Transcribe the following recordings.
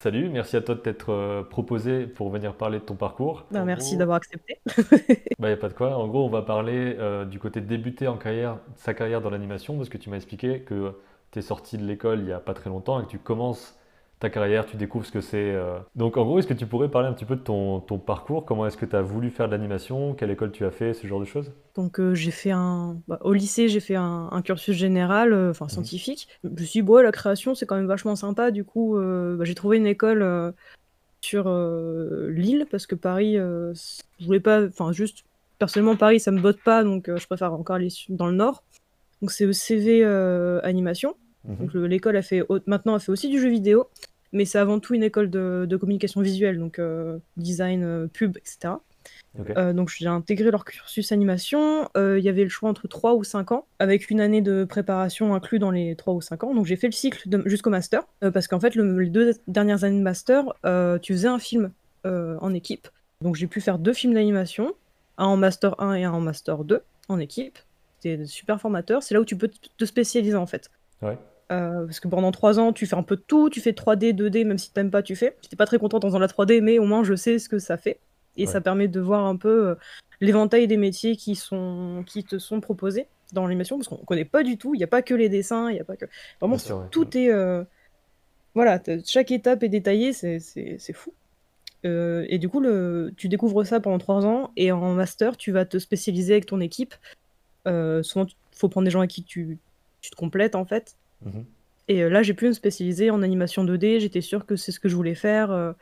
Salut, merci à toi de t'être euh, proposé pour venir parler de ton parcours. Bah, En merci gros, d'avoir accepté. bah, y a pas de quoi. En gros, on va parler euh, du côté de débuter en carrière, sa carrière dans l'animation, parce que tu m'as expliqué que tu es sorti de l'école il y a pas très longtemps et que tu commences ta carrière, tu découvres ce que c'est. euh. Donc, en gros, est-ce que tu pourrais parler un petit peu de ton, ton parcours? Comment est-ce que tu as voulu faire de l'animation? Quelle école tu as fait? Ce genre de choses? Donc euh, j'ai fait un... bah, au lycée, j'ai fait un, un cursus général, euh, enfin Mhm. scientifique. Je me suis dit, ouais, la création, c'est quand même vachement sympa. Du coup, bah, j'ai trouvé une école sur Lille, parce que Paris, je voulais pas... Enfin, juste, personnellement, Paris, ça me botte pas, donc je préfère encore aller dans le nord. Donc c'est ECV Animation. Mhm. Donc le- l'école a fait maintenant a fait aussi du jeu vidéo, mais c'est avant tout une école de, de communication visuelle, donc euh, design, euh, pub, etc. Euh, donc j'ai intégré leur cursus animation. Euh, Il y avait le choix entre 3 ou 5 ans, avec une année de préparation inclus dans les 3 ou 5 ans. Donc j'ai fait le cycle jusqu'au master, euh, parce qu'en fait le- les deux dernières années de master, tu faisais un film en équipe. Donc j'ai pu faire deux films d'animation, un en master 1 et un en master 2 en équipe. C'était super formateur. C'est là où tu peux te spécialiser en fait. Ouais. Euh, parce que pendant 3 ans, tu fais un peu de tout, tu fais 3D, 2D, même si t'aimes pas, tu fais. J'étais pas très contente en faisant la 3D, mais au moins je sais ce que ça fait. Et Ouais. ça permet de voir un peu euh, l'éventail des métiers qui, sont, qui te sont proposés dans l'animation, parce qu'on connaît pas du tout, il n'y a pas que les dessins, il y a pas que... Vraiment, Bien sûr, ouais. tout est... euh, Voilà, chaque étape est détaillée, c'est c'est- c'est fou. Et du coup, le... tu découvres ça pendant 3 ans, et en master, tu vas te spécialiser avec ton équipe. Souvent, il faut prendre des gens avec qui tu, tu te complètes, en fait. Mhm. Et euh, là, j'ai pu me spécialiser en animation 2D. J'étais sûre que c'est ce que je voulais faire. euh,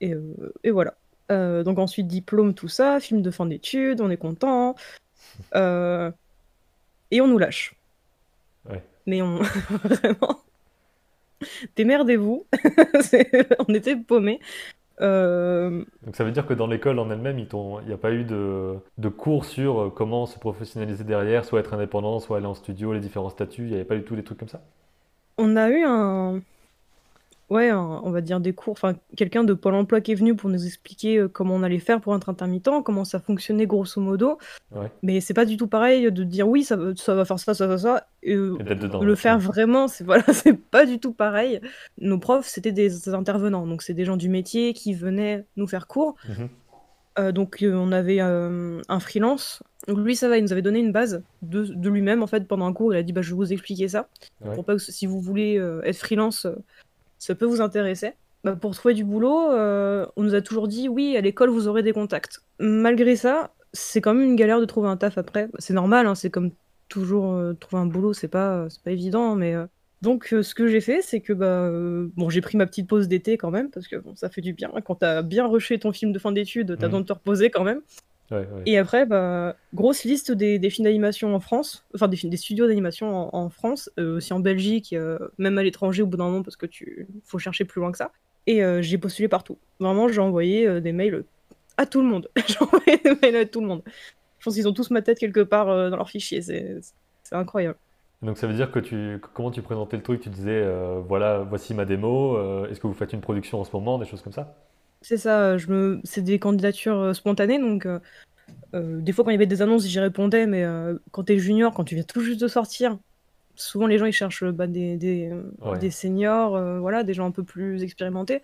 et, euh, et voilà. Donc ensuite, diplôme, tout ça, film de fin d'études, on est content. Et on nous lâche. Ouais. Mais on... Vraiment... Démerdez-vous. On était paumés. Euh, Donc ça veut dire que dans l'école en elle-même, il n'y a pas eu de, de cours sur euh, comment se professionnaliser derrière, soit être indépendant, soit aller en studio, les différents statuts, il n'y avait pas du tout des trucs comme ça? on a eu un... Ouais, un- on va dire des cours, enfin quelqu'un de Pôle emploi qui est venu pour nous expliquer euh, comment on allait faire pour être intermittent, comment ça fonctionnait grosso modo. Ouais. Mais c'est pas du tout pareil de dire oui, ça, va- ça va faire ça, ça, ça, ça. Et, euh, Et d'être dedans, le ouais, faire vraiment, c'est voilà, c'est pas du tout pareil. Nos profs, c'était des intervenants, donc c'est des gens du métier qui venaient nous faire cours. Mhm. Euh, donc euh, on avait euh, un freelance. Donc lui, ça va, il nous avait donné une base de, de lui-même en fait pendant un cours. Il a dit bah je vais vous expliquer ça Ouais. pour pas que si vous voulez euh, être freelance, euh, ça peut vous intéresser. Bah, pour trouver du boulot, euh, on nous a toujours dit oui, à l'école vous aurez des contacts. Malgré ça, c'est quand même une galère de trouver un taf après. C'est normal, hein, c'est comme toujours euh, trouver un boulot, c'est pas, pas évident, mais euh, donc ce que j'ai fait, c'est que bah bon, j'ai pris ma petite pause d'été quand même parce que bon, ça fait du bien. Quand t'as bien rushé ton film de fin d'études, t'as Mhm. besoin de te reposer quand même. Ouais, ouais. Et après, bah, grosse liste des, des films d'animation en France, enfin des, studios d'animation en, en France, euh, aussi en Belgique, euh, même à l'étranger au bout d'un moment parce que tu faut chercher plus loin que ça. Et euh, j'ai postulé partout. Vraiment, j'ai envoyé des mails à tout le monde. j'ai envoyé des mails à tout le monde. Je pense qu'ils ont tous ma tête quelque part dans leur fichier. C'est incroyable. Donc ça veut dire que tu, comment tu présentais le truc? Tu disais, voilà, voici ma démo, est-ce que vous faites une production en ce moment, des choses comme ça? C'est ça, euh, je me... c'est des candidatures euh, spontanées, donc euh, des fois quand il y avait des annonces, j'y répondais, mais euh, quand t'es junior, quand tu viens tout juste de sortir, souvent les gens ils cherchent bah, des, des, Ouais. des seniors, euh, voilà, des gens un peu plus expérimentés.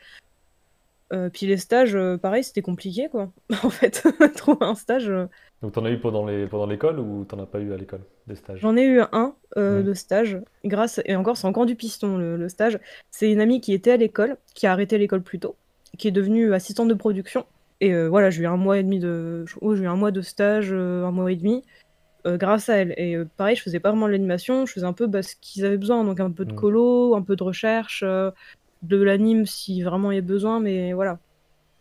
Puis les stages, pareil, c'était compliqué quoi. En fait, trouver un stage, Donc t'en as eu pendant les, pendant l'école ou t'en as pas eu à l'école, des stages? j'en ai eu un Mhm. de stage, grâce, et encore c'est encore du piston le, le stage. C'est une amie qui était à l'école, qui a arrêté l'école plus tôt, qui est devenue assistante de production. Et euh, voilà, j'ai eu un mois et demi de, oh, j'ai eu un mois de stage, euh, un mois et demi. euh, grâce à elle. Et pareil, je faisais pas vraiment de l'animation, je faisais un peu bah, ce qu'ils avaient besoin, donc un peu de Mhm. colo, un peu de recherche, de l'anime si vraiment il y a besoin, mais voilà,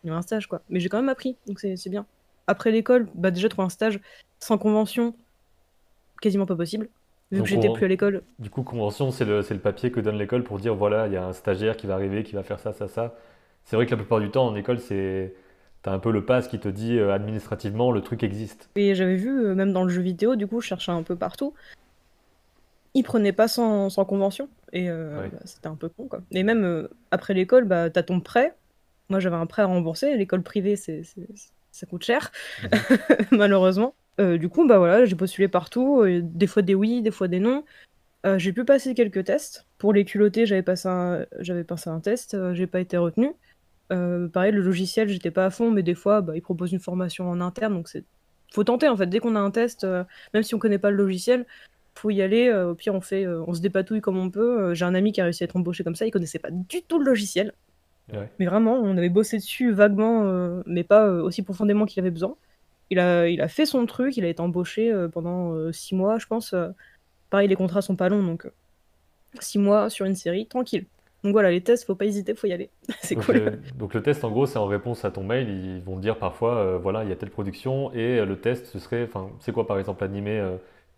il y a un stage quoi. Mais j'ai quand même appris, donc c'est c'est bien. Après l'école, bah déjà trouver un stage sans convention, quasiment pas possible, vu Donc que j'étais plus à l'école. Du coup, convention, c'est le, c'est le papier que donne l'école pour dire, voilà, il y a un stagiaire qui va arriver, qui va faire ça, ça, ça. C'est vrai que la plupart du temps, en école, c'est, t'as un peu le pass qui te dit, euh, administrativement, le truc existe. Et j'avais vu, euh, même dans le jeu vidéo, du coup, je cherchais un peu partout, ils prenaient pas sans, sans convention, et euh, Ouais. bah, c'était un peu con quoi. Et même après l'école, bah, t'as ton prêt. Moi j'avais un prêt à rembourser, l'école privée c'est, ça coûte cher, Mhm. malheureusement. Du coup, bah voilà, j'ai postulé partout, des fois des oui, des fois des non. J'ai pu passer quelques tests. Pour les culottés, j'avais passé un, j'avais passé un test, j'ai pas été retenu. Euh, pareil, le logiciel, j'étais pas à fond, mais des fois, bah, ils proposent une formation en interne, donc c'est faut tenter en fait. Dès qu'on a un test, même si on connaît pas le logiciel, faut y aller. au pire, on fait, on se dépatouille comme on peut. j'ai un ami qui a réussi à être embauché comme ça, il connaissait pas du tout le logiciel. Mais vraiment, on avait bossé dessus vaguement, mais pas aussi profondément qu'il avait besoin. Il a, il a fait son truc, il a été embauché pendant six mois, je pense. Pareil, les contrats sont pas longs, donc 6 euh, mois sur une série, tranquille. Donc voilà, les tests, faut pas hésiter, faut y aller. c'est cool. Le, donc le test, en gros, c'est en réponse à ton mail. Ils vont dire parfois, euh, voilà, il y a telle production et euh, le test, ce serait, enfin, c'est quoi par exemple, animer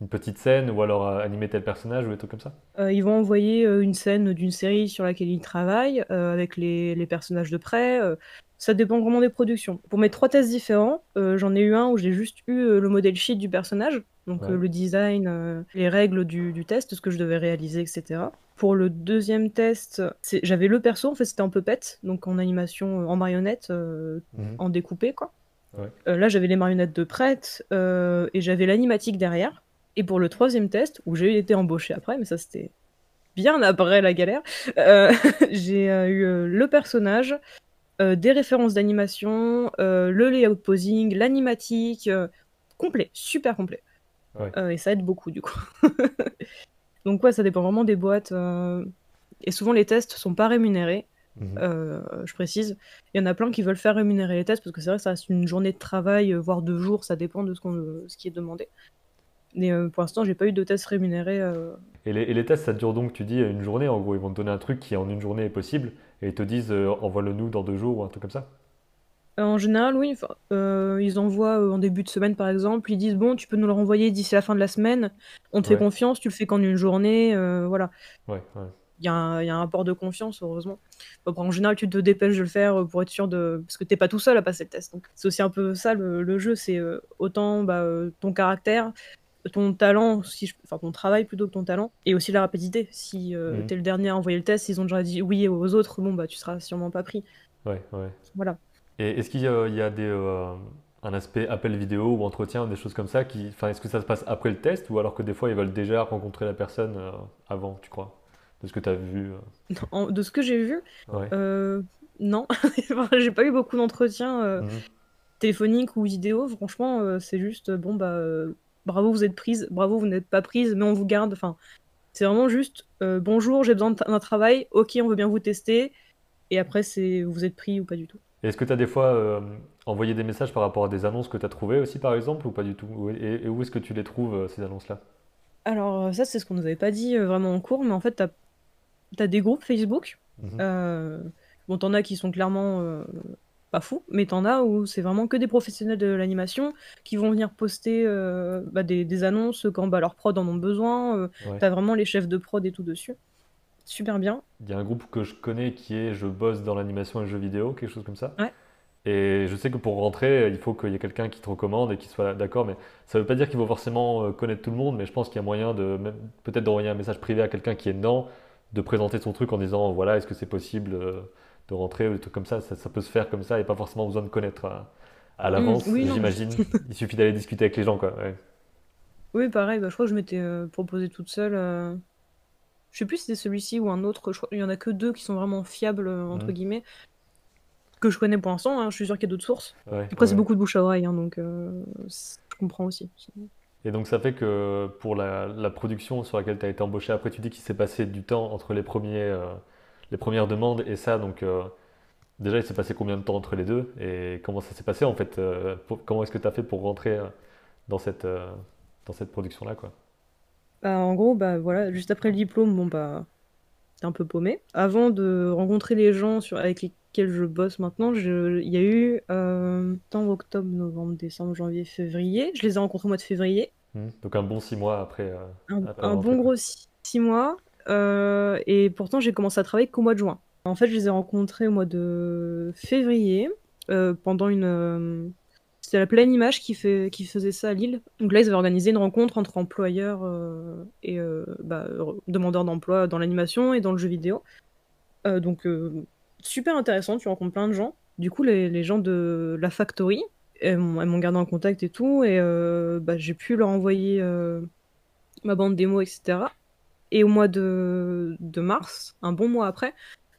une petite scène ou alors animer tel personnage ou des trucs comme ça? Ils vont envoyer une scène d'une série sur laquelle ils travaillent avec les, les, personnages de près. Ça dépend vraiment des productions. Pour mes trois tests différents, euh, j'en ai eu un où j'ai juste eu euh, le modèle sheet du personnage, donc euh, le design, les règles du, test, ce que je devais réaliser, etc. Pour le deuxième test, j'avais le perso, en fait c'était un peu pet, donc en animation, en marionnette, mhm. en découpé quoi. là j'avais les marionnettes de prête et j'avais l'animatique derrière. Et pour le troisième test, où j'ai été embauché après, mais ça c'était bien après la galère, j'ai eu le personnage, euh, des références d'animation, euh, le layout posing, l'animatique, euh, complet, super complet. Et ça aide beaucoup du coup. Donc ouais, ça dépend vraiment des boîtes. Et souvent les tests sont pas rémunérés. Mhm. je précise. Il y en a plein qui veulent faire rémunérer les tests parce que c'est vrai que ça reste une journée de travail, voire deux jours, ça dépend de ce, ce qui est demandé. Mais pour l'instant, j'ai pas eu de tests rémunérés. Et les, et, les, tests, ça dure donc, tu dis, une journée en gros. Ils vont te donner un truc qui en une journée est possible et ils te disent euh, envoie-le-nous dans deux jours ou un truc comme ça? euh, En général, oui. Euh, ils envoient en début de semaine, par exemple. Ils disent bon, tu peux nous le renvoyer d'ici la fin de la semaine. On te fait confiance, tu le fais qu'en une journée. voilà. Ouais, Il y, a un, rapport de confiance, heureusement. en général, tu te dépêches de le faire pour être sûr de. Parce que t'es pas tout seul à passer le test. C'est aussi un peu ça le, jeu. C'est autant bah, ton caractère, ton talent, si enfin ton travail plutôt que ton talent, et aussi la rapidité. Si euh, mhm. t'es le dernier à envoyer le test, ils ont déjà dit oui aux autres, bon bah tu seras sûrement pas pris. Ouais, ouais. Voilà. Et est-ce qu'il y a, des, euh, un aspect appel vidéo ou entretien, des choses comme ça qui, enfin, est-ce que ça se passe après le test ou alors que des fois ils veulent déjà rencontrer la personne euh, avant, tu crois, de ce que tu as vu De ce que j'ai vu, non, j'ai pas eu beaucoup d'entretiens. Mhm. téléphoniques ou vidéo, franchement, c'est juste bon bah bravo, vous êtes prise, bravo, vous n'êtes pas prise, mais on vous garde. Enfin, c'est vraiment juste euh, bonjour, j'ai besoin d'un travail, ok, on veut bien vous tester. Et après, c'est vous êtes pris ou pas du tout. Est-ce que tu as des fois euh, envoyé des messages par rapport à des annonces que tu as trouvées aussi, par exemple, ou pas du tout Et, où est-ce que tu les trouves, euh, ces annonces-là? Alors, ça, c'est ce qu'on nous avait pas dit vraiment en cours, mais en fait, tu as, des groupes Facebook. Mhm. bon, t'en as qui sont clairement pas fou, mais t'en as où c'est vraiment que des professionnels de l'animation qui vont venir poster euh, bah, des, annonces quand bah, leurs prods en ont besoin. Euh, t'as vraiment les chefs de prod et tout dessus. Super bien. Il y a un groupe que je connais qui est Je bosse dans l'animation et le jeu vidéo, quelque chose comme ça. Et je sais que pour rentrer, il faut qu'il y ait quelqu'un qui te recommande et qui soit d'accord. Mais ça ne veut pas dire qu'il faut forcément euh, connaître tout le monde, mais je pense qu'il y a moyen de peut-être d'envoyer un message privé à quelqu'un qui est dedans, de présenter son truc en disant voilà, est-ce que c'est possible de rentrer ou des trucs comme ça, ça, peut se faire comme ça et pas forcément besoin de connaître à, mm, l'avance, j'imagine. Il suffit d'aller discuter avec les gens, quoi. Oui, pareil, bah, je crois que je m'étais euh, proposé toute seule. Euh... Je sais plus si c'était celui-ci ou un autre. Je qu'il y en a que deux qui sont vraiment fiables, euh, entre guillemets, que je connais pour l'instant. Hein. Je suis sûr qu'il y a d'autres sources. Après, c'est beaucoup de bouche à oreille, hein, donc euh, je comprends aussi. Et donc ça fait que pour la, la production sur laquelle tu as été embauché, après tu dis qu'il s'est passé du temps entre les premiers les premières demandes et ça. Donc, euh, déjà, il s'est passé combien de temps entre les deux et comment ça s'est passé en fait euh, Comment est-ce que tu as fait pour rentrer euh, dans cette, dans cette production-là quoi? Bah, En gros, bah, voilà, juste après le diplôme, bon, bah, un peu paumé. Avant de rencontrer les gens sur, avec lesquels je bosse maintenant, il y a eu euh, octobre, novembre, décembre, janvier, février. Je les ai rencontrés au mois de février. Mmh. donc un bon six mois après. un, bon gros six mois. Euh, et pourtant, j'ai commencé à travailler qu'au mois de juin. En fait, je les ai rencontrés au mois de février, euh, pendant une. Euh, c'était la pleine image qui, faisait ça à Lille. Donc là, ils avaient organisé une rencontre entre employeurs et bah, demandeurs d'emploi dans l'animation et dans le jeu vidéo. donc, super intéressant, tu rencontres plein de gens. Du coup, les, gens de la Factory, elles m'ont gardé en contact et tout, et bah, j'ai pu leur envoyer ma bande démo, etc. Et au mois de, de mars, un bon mois après,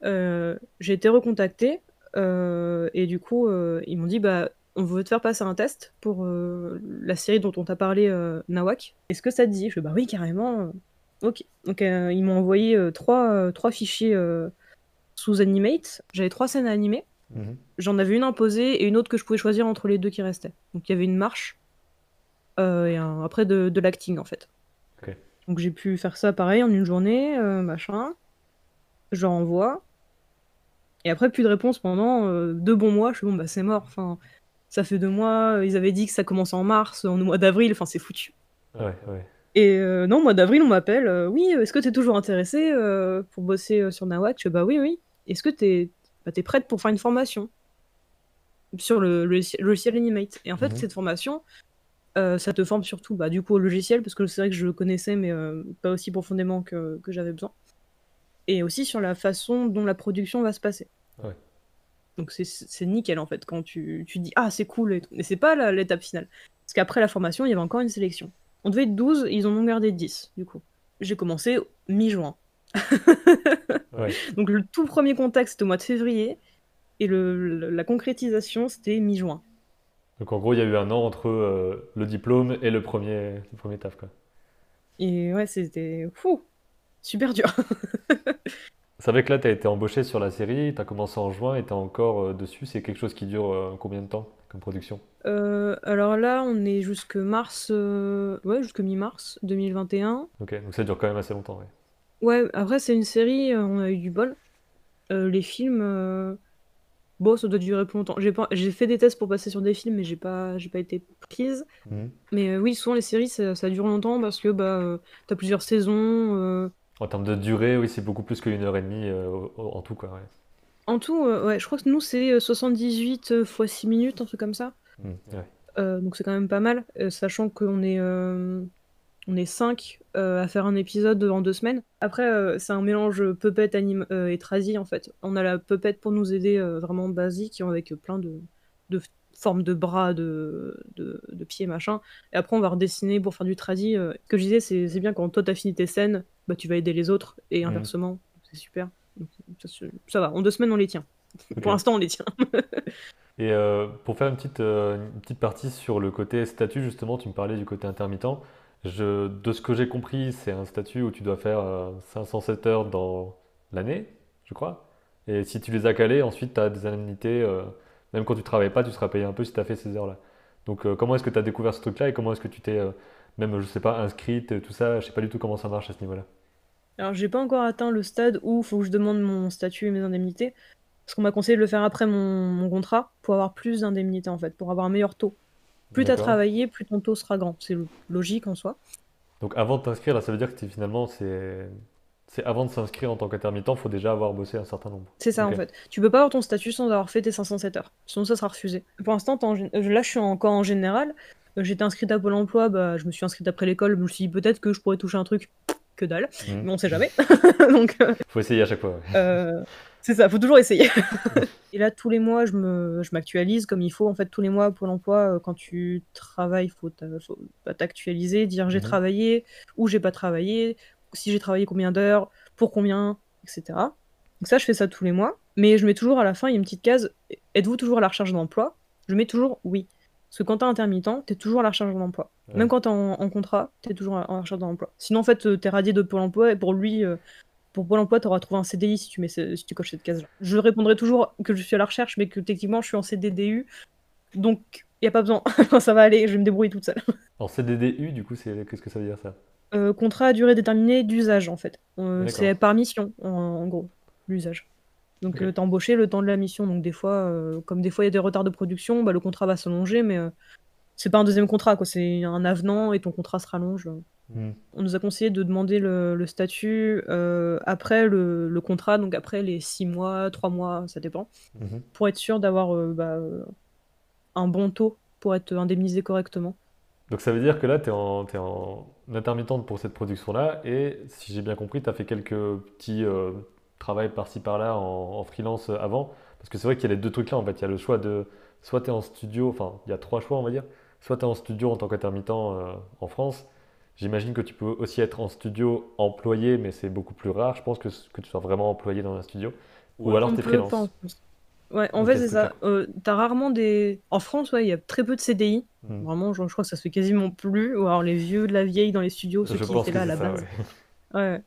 euh, j'ai été recontactée. euh, et du coup, euh, ils m'ont dit bah, on veut te faire passer un test pour euh, la série dont on t'a parlé, euh, Nawak. Est-ce que ça te dit? Je fais bah oui, carrément. Ok. Donc, euh, ils m'ont envoyé trois, trois fichiers sous Animate. J'avais trois scènes à animer. Mhm. J'en avais une imposée et une autre que je pouvais choisir entre les deux qui restaient. Donc il y avait une marche et un- après de, de l'acting en fait. Ok. Donc j'ai pu faire ça pareil en une journée, machin. Je renvoie. Et après plus de réponse pendant deux bons mois. Je suis bon bah c'est mort. Enfin, ça fait deux mois. Ils avaient dit que ça commence en mars, en mois d'avril. Enfin c'est foutu. Ouais, ouais. Et euh, non, mois d'avril, on m'appelle. euh, oui, est-ce que tu es toujours intéressé euh, pour bosser euh, sur fais, bah oui, oui. Est-ce que tu es, prête pour faire une formation? Sur le, le logiciel- Animate Et en fait, Mhm. cette formation, euh, ça te forme surtout bah, du coup au logiciel, parce que c'est vrai que je le connaissais, mais euh, pas aussi profondément que, que j'avais besoin. Et aussi sur la façon dont la production va se passer. Ouais. Donc c'est- nickel en fait quand tu, tu dis ah c'est cool et tout. Mais c'est pas l'étape finale. Parce qu'après la formation, il y avait encore une sélection. On devait être 12, ils en ont gardé 10 du coup. J'ai commencé mi-juin. Ouais. Donc le tout premier contact c'était au mois de février et le, le- la concrétisation c'était mi-juin. Donc en gros, il y a eu un an entre euh, le diplôme et le premier, le premier taf, quoi. Et ouais, c'était fou, super dur. C'est vrai que là, tu as été embauché sur la série, tu as commencé en juin et tu es encore euh, dessus. C'est quelque chose qui dure euh, combien de temps comme production? Euh, alors là, on est jusque mars, euh, ouais, jusque mi-mars 2021. Ok, donc ça dure quand même assez longtemps, ouais. Ouais, après c'est une série, euh, on a eu du bol. Euh, les films, euh, bon, ça doit durer plus longtemps. J'ai pas, j'ai fait des tests pour passer sur des films, mais j'ai pas, j'ai pas été prise. Mhm. Mais euh, oui, souvent les séries, ça, ça dure longtemps parce que bah, euh, t'as plusieurs saisons. En termes de durée, oui, c'est beaucoup plus qu'une heure et demie euh, en tout, quoi, ouais. En tout, euh, ouais, je crois que nous c'est euh, 78 euh, fois 6 minutes, un truc comme ça. Ouais. Euh, donc c'est quand même pas mal, sachant qu'on est, on est 5 à faire un épisode en deux semaines. Après, c'est un mélange puppet anime, et tradi en fait. On a la puppet pour nous aider vraiment basique, avec plein de, de formes de bras, de, de, de pieds, machin. Et après, on va redessiner pour faire du tradi. euh. Ce que je disais, c'est c'est bien quand toi t'as fini tes scènes, bah, tu vas aider les autres, et Mhm. inversement. C'est super. Donc, ça, va, en deux semaines on les tient. Pour l'instant on les tient. Et euh, pour faire une petite, euh, une petite partie sur le côté statut, justement, tu me parlais du côté intermittent. Je, de ce que j'ai compris, c'est un statut où tu dois faire euh, 507 heures dans l'année, je crois. Et si tu les as calées, ensuite tu as des indemnités. euh, même quand tu travailles pas, tu seras payé un peu si tu as fait ces heures-là. Donc euh, comment est-ce que tu as découvert ce truc-là et comment est-ce que tu t'es, euh, même, je sais pas, inscrite, tout ça, je sais pas du tout comment ça marche à ce niveau-là. Alors, j'ai pas encore atteint le stade où il faut que je demande mon statut et mes indemnités. Parce qu'on m'a conseillé de le faire après mon, mon contrat pour avoir plus d'indemnités en fait, pour avoir un meilleur taux. Plus t'as travaillé, plus ton taux sera grand. C'est lo- logique en soi. Donc avant de t'inscrire, là, ça veut dire que finalement, c'est, c'est avant de s'inscrire en tant qu'intermittent, il faut déjà avoir bossé un certain nombre. C'est ça en fait. Tu peux pas avoir ton statut sans avoir fait tes 507 heures. Sinon ça sera refusé. Pour l'instant, euh, là je suis encore en général. Euh, J'étais inscrite à Pôle emploi, bah, je me suis inscrite après l'école. Je me suis dit peut-être que je pourrais toucher un truc. Que dalle. Mhm. Mais on sait jamais. Donc euh, Faut essayer à chaque fois. ouais. Euh, c'est ça, faut toujours essayer. et là, tous les mois, je me, je m'actualise comme il faut. En fait, tous les mois, Pôle emploi, quand tu travailles, faut t'a- faut t'actualiser, dire j'ai Mhm. travaillé, ou j'ai pas travaillé, si j'ai travaillé combien d'heures, pour combien, etc. Donc ça, je fais ça tous les mois. Mais je mets toujours à la fin, il y a une petite case, êtes-vous toujours à la recherche d'emploi? Je mets toujours oui. Parce que quand t'es intermittent, t'es toujours à la recherche d'emploi. Ouais. Même quand t'es en, en contrat, t'es toujours à- en recherche d'emploi. Sinon, en fait, euh, t'es radié de Pôle emploi et pour lui, euh, pour Pôle emploi, t'auras trouvé un CDI si tu, mets si tu coches cette case-là. Je répondrai toujours que je suis à la recherche, mais que techniquement, je suis en CDDU. Donc, il a pas besoin. ça va aller, je vais me débrouiller toute seule. En CDDU, du coup, c'est, qu'est-ce que ça veut dire ça? Euh, contrat à durée déterminée d'usage, en fait. Euh, c'est par mission, en, en gros, l'usage. Donc, Ok. euh, t'es embauché le temps de la mission. Donc, des fois, euh, comme des fois, il y a des retards de production, bah, le contrat va s'allonger, mais euh, c'est pas un deuxième contrat, quoi. C'est un avenant et ton contrat se rallonge. Hmm. On nous a conseillé de demander le, le statut euh, après le, le contrat, donc après les six mois, trois mois, ça dépend, Mhm. pour être sûr d'avoir euh, bah, un bon taux pour être indemnisé correctement. Donc ça veut dire que là, tu es en, intermittente pour cette production-là, et si j'ai bien compris, tu as fait quelques petits euh, travails par-ci par-là en, en freelance euh, avant, parce que c'est vrai qu'il y a les deux trucs-là, en fait, il y a le choix de, soit tu es en studio, enfin, il y a trois choix, on va dire, soit tu es en studio en tant qu'intermittent euh, en France, j'imagine que tu peux aussi être en studio employé, mais c'est beaucoup plus rare, je pense, que, que tu sois vraiment employé dans un studio. Ou alors tu es freelance. Ouais, en fait, c'est ça. Euh, t'as rarement des. En France, ouais, il y a très peu de CDI. Hmm. Vraiment, je, crois que ça se fait quasiment plus. Ou alors les vieux de la vieille dans les studios, ceux qui étaient là à la base. ouais.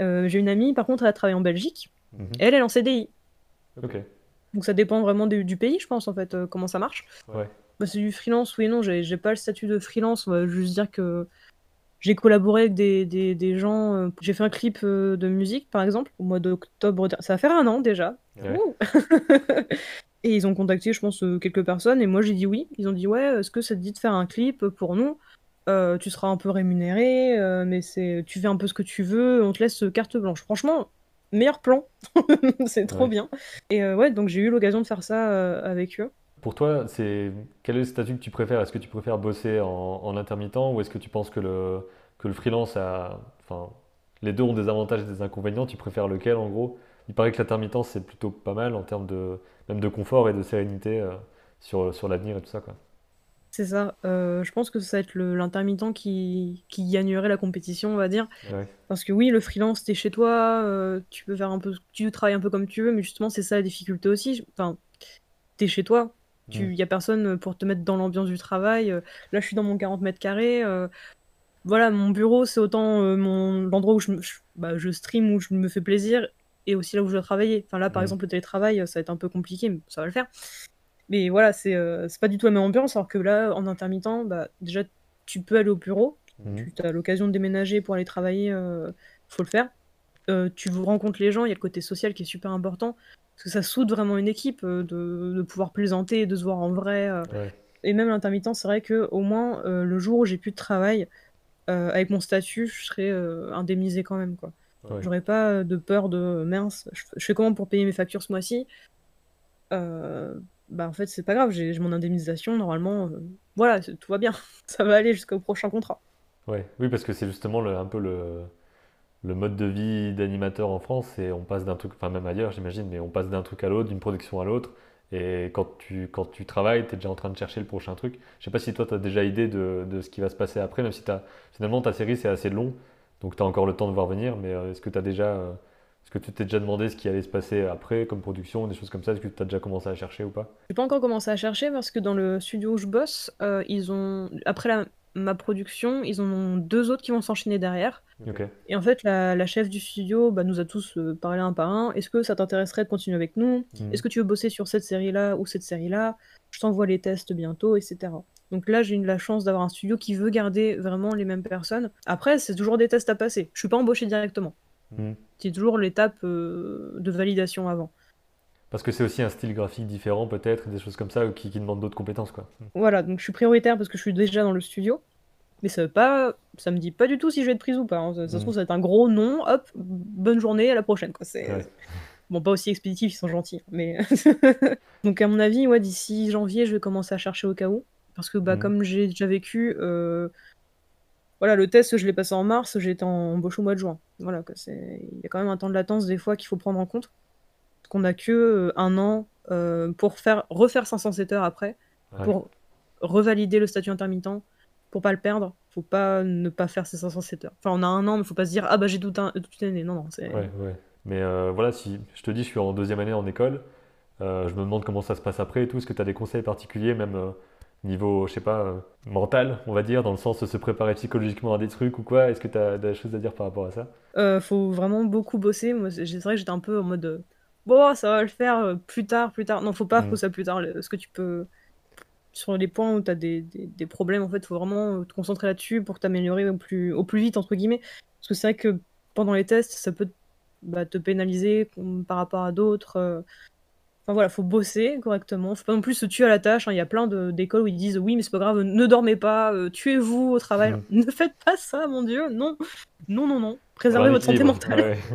Euh, j'ai une amie, par contre, elle a travaillé en Belgique. Mhm. Elle, elle est en CDI. Ok. Donc ça dépend vraiment du, pays, je pense, en fait, euh, comment ça marche. Ouais. Bah, c'est du freelance, oui et non. J'ai pas le statut de freelance. On va juste dire que j'ai collaboré avec des, des, des gens. Euh, j'ai fait un clip euh, de musique, par exemple, au mois d'octobre. Ça va faire un an déjà. et ils ont contacté, je pense, quelques personnes. Et moi, j'ai dit oui. Ils ont dit ouais, est-ce que ça te dit de faire un clip pour nous? Tu seras un peu rémunéré, mais c'est, tu fais un peu ce que tu veux. On te laisse carte blanche. Franchement, meilleur plan. c'est trop bien. Et ouais, donc j'ai eu l'occasion de faire ça avec eux. Pour toi, c'est quel est le statut que tu préfères? Est-ce que tu préfères bosser en, intermittent ou est-ce que tu penses que le, que le freelance a. Enfin, les deux ont des avantages et des inconvénients? Tu préfères lequel en gros? Il paraît que l'intermittence c'est plutôt pas mal en termes de même de confort et de sérénité euh, sur, sur l'avenir et tout ça. Quoi. C'est ça. Euh, je pense que ça va être l'intermittent qui, qui gagnerait la compétition, on va dire. Parce que oui, le freelance, t'es chez toi, euh, tu peux faire un peu, tu travailles un peu comme tu veux, mais justement, c'est ça la difficulté aussi. Enfin, t'es chez toi, il n'y a personne pour te mettre dans l'ambiance du travail. Euh, là, je suis dans mon 40 mètres carrés. Euh, voilà, mon bureau, c'est autant mon l'endroit où je, bah, je, stream, où je me fais plaisir, et aussi là où je dois travailler. Enfin, là, par exemple, le télétravail, ça va être un peu compliqué, mais ça va le faire. Mais voilà, c'est c'est pas du tout la même ambiance, alors que là, en intermittent, bah, déjà, tu peux aller au bureau. Mmh. Tu as l'occasion de déménager pour aller travailler, faut le faire. tu rencontres les gens, il y a le côté social qui est super important. Parce que ça soude vraiment une équipe euh, de, pouvoir plaisanter, de se voir en vrai. Euh. Et même l'intermittent, c'est vrai que au moins euh, le jour où j'ai plus de travail, avec mon statut, je serais indemnisé quand même. quoi. J'aurais pas de peur de mince, je, fais comment pour payer mes factures ce mois-ci? Bah en fait, c'est pas grave, j'ai mon indemnisation, normalement, voilà, tout va bien. ça va aller jusqu'au prochain contrat. Ouais. Oui, parce que c'est justement un peu le, le mode de vie d'animateur en France, c'est on passe d'un truc, enfin même ailleurs j'imagine, mais on passe d'un truc à l'autre, d'une production à l'autre. Et quand tu, quand tu travailles, tu es déjà en train de chercher le prochain truc. Je sais pas si toi tu as déjà idée de, de, ce qui va se passer après, même si as, finalement ta série c'est assez long, donc tu as encore le temps de voir venir, mais euh, est-ce que tu as déjà... Euh, est-ce que tu t'es déjà demandé ce qui allait se passer après comme production, des choses comme ça Est-ce que tu as déjà commencé à chercher ou pas? J'ai pas encore commencé à chercher parce que dans le studio où je bosse, euh, ils ont après la, ma production, ils en ont deux autres qui vont s'enchaîner derrière. Et en fait, la, chef du studio bah, nous a tous euh, parlé un par un. Est-ce que ça t'intéresserait de continuer avec nous? Mhm. Est-ce que tu veux bosser sur cette série-là ou cette série-là? Je t'envoie les tests bientôt, etc. Donc là, j'ai eu la chance d'avoir un studio qui veut garder vraiment les mêmes personnes. Après, c'est toujours des tests à passer. Je suis pas embauché directement. Mhm. C'est toujours l'étape euh, de validation avant. Parce que c'est aussi un style graphique différent, peut-être, des choses comme ça, qui, qui demandent d'autres compétences, quoi. Voilà, donc je suis prioritaire parce que je suis déjà dans le studio. Mais ça veut pas, ça me dit pas du tout si je vais être prise ou pas. Hein. Ça, se mm. trouve, ça va être un gros non. Hop, bonne journée, à la prochaine, quoi. C'est bon, pas aussi expéditif, ils sont gentils, mais donc à mon avis, ouais, d'ici janvier, je vais commencer à chercher au cas où, parce que bah, mm. comme j'ai déjà vécu, euh, voilà, le test, je l'ai passé en mars, j'étais en embauche au mois de juin. Voilà, il y a quand même un temps de latence des fois qu'il faut prendre en compte qu'on a que euh, un an euh, pour faire refaire 507 heures après, pour revalider le statut intermittent, pour pas le perdre. Faut pas ne pas faire ces 507 heures. Enfin, on a un an, mais faut pas se dire ah bah j'ai tout, un, toute année. Non non, c'est. Ouais, ouais. Mais euh, voilà, si je te dis, je suis en deuxième année en école, je me demande comment ça se passe après et tout. Est-ce que tu as des conseils particuliers, même niveau, je sais pas, mental, on va dire, dans le sens de se préparer psychologiquement à des trucs ou quoi Est-ce que tu as des choses à dire par rapport à ça? Faut vraiment beaucoup bosser. Moi, c'est vrai que j'étais un peu en mode bon, ça va le faire euh, plus tard, plus tard. Non, faut pas, faut mm. ça plus tard. Ce que tu peux. Sur les points où tu as des, des, problèmes, en fait, faut vraiment euh, te concentrer là-dessus pour t'améliorer au plus, au plus vite, entre guillemets. Parce que c'est vrai que pendant les tests, ça peut bah, te pénaliser par rapport à d'autres. Euh. Enfin voilà, faut bosser correctement. Faut pas non plus se tuer à la tâche. Hein. Il y a plein d'écoles où ils disent oui, mais c'est pas grave, ne dormez pas, tuez-vous au travail. Mm. Ne faites pas ça, mon Dieu. Non, non, non, non. Préservez votre santé mentale.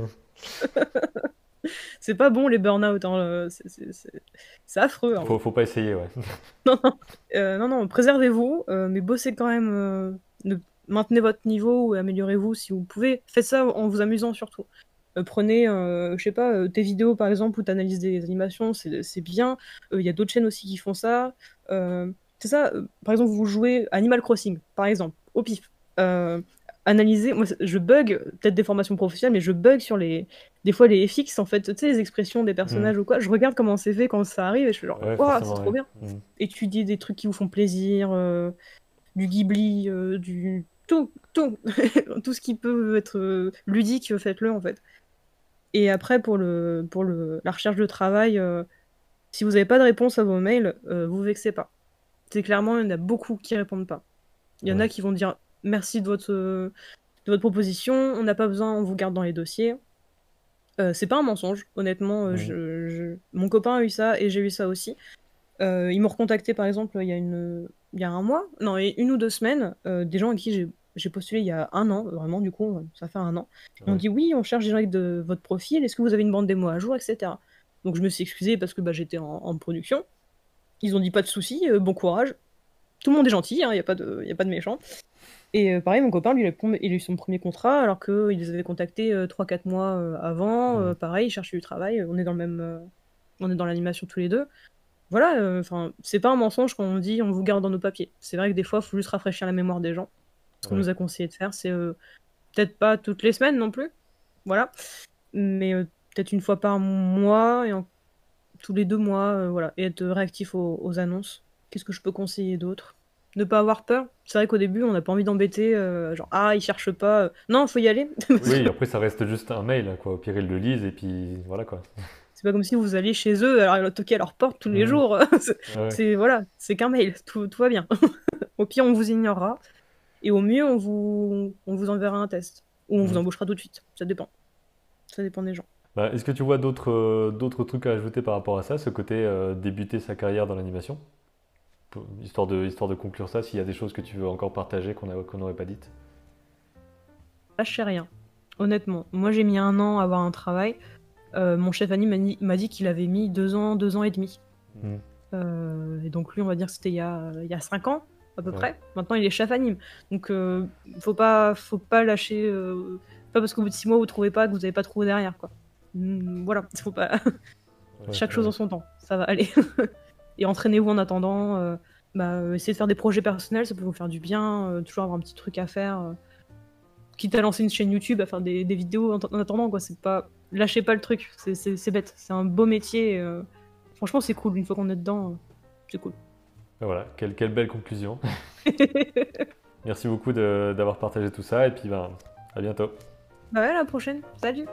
c'est pas bon les burn-out, hein, c'est affreux. Hein. Faut, pas essayer, ouais. non, non, euh, non, préservez-vous, euh, mais bossez quand même, euh, maintenez votre niveau ou améliorez-vous si vous pouvez. Faites ça en vous amusant surtout. Prenez, je sais pas, tes vidéos par exemple où tu analyses des animations, c'est bien. Il y a d'autres chaînes aussi qui font ça. c'est ça, par exemple, vous jouez Animal Crossing, par exemple, au pif analyser. Moi, je bug, peut-être des formations professionnelles, mais je bug sur les. Des fois, les FX, en fait, tu sais, les expressions des personnages ou quoi. Je regarde comment c'est fait quand ça arrive et je suis genre, waouh, c'est trop ouais. bien. Mm. Étudier des trucs qui vous font plaisir, euh, du Ghibli, euh, du. Tout, tout. tout ce qui peut être euh, ludique, faites-le, en fait. Et après, pour, le, pour le, la recherche de travail, euh, si vous n'avez pas de réponse à vos mails, euh, vous vexez pas. C'est clairement, il y en a beaucoup qui répondent pas. Il y en a qui vont dire merci de votre, de votre proposition, on n'a pas besoin, on vous garde dans les dossiers. Euh, c'est pas un mensonge, honnêtement. euh, je- je- Mon copain a eu ça et j'ai eu ça aussi. Euh, ils m'ont recontacté par exemple il y a, une... il y a un mois, non, une ou deux semaines, des gens à qui j'ai- j'ai postulé il y a un an, vraiment, du coup, ça fait un an. Ouais. dit oui, on cherche des gens avec de votre profil, est-ce que vous avez une bande démo à jour, etc. Donc je me suis excusée parce que bah, j'étais en, en production. Ils ont dit pas de souci, euh, bon courage. Tout le monde est gentil, il n'y a, pas de- y a pas de méchants. Et euh, pareil, mon copain, lui, il a, prom- il a eu son premier contrat alors qu'il les avait contactés 3-4 mois euh, avant. Euh, pareil, il cherchait du travail. On est dans le même, euh, on est dans l'animation tous les deux. Voilà, euh, c'est pas un mensonge quand on dit on vous garde dans nos papiers. C'est vrai que des fois, il faut juste rafraîchir la mémoire des gens. Ce qu'on Ouais. nous a conseillé de faire, c'est euh, peut-être pas toutes les semaines non plus, voilà, mais euh, peut-être une fois par mois et en- tous les deux mois, euh, voilà, et être réactif aux, aux annonces. Qu'est-ce que je peux conseiller d'autre? Ne pas avoir peur. C'est vrai qu'au début, on n'a pas envie d'embêter, euh, genre ah, ils cherchent pas. euh. Non, faut y aller. Oui, après ça reste juste un mail, quoi. Au pire, ils le lisent et puis voilà quoi. C'est pas comme si vous alliez chez eux, alors toquer à leur porte tous les jours. C'est- Ouais. C'est voilà, c'est qu'un mail, tout, tout va bien. au pire, on vous ignorera, et au mieux, on vous, on vous enverra un test, ou on vous Mhm. embauchera tout de suite. Ça dépend. Ça dépend des gens. Bah, est-ce que tu vois d'autres euh, d'autres trucs à ajouter par rapport à ça, ce côté euh, débuter sa carrière dans l'animation? Histoire de, histoire de conclure ça, s'il y a des choses que tu veux encore partager qu'on a- qu'on n'aurait pas dites. Là, je sais rien. Honnêtement, moi j'ai mis un an à avoir un travail. Euh, mon chef Annie m'a dit qu'il avait mis deux ans, deux ans et demi. Mhm. Euh, et donc lui, on va dire que c'était il y a, il y a cinq ans à peu Ouais. près. Maintenant, il est chef anime. Donc, euh, faut pas, faut pas lâcher. euh, pas parce qu'au bout de six mois vous trouvez pas que vous avez pas trouvé derrière, quoi. Hmm, voilà, faut pas. Ouais, Chaque ouais. chose en son temps, ça va aller. et entraînez-vous en attendant. euh, bah, euh, essayez de faire des projets personnels, ça peut vous faire du bien. toujours avoir un petit truc à faire. quitte à lancer une chaîne YouTube, à faire des, des vidéos en, en attendant, quoi. C'est pas. Lâchez pas le truc, c'est- bête. C'est un beau métier. Franchement, c'est cool. Une fois qu'on est dedans, c'est cool. Et Voilà, quelle, quelle belle conclusion. Merci beaucoup d'avoir partagé tout ça et puis ben, à bientôt. bah ouais, à la prochaine. Salut!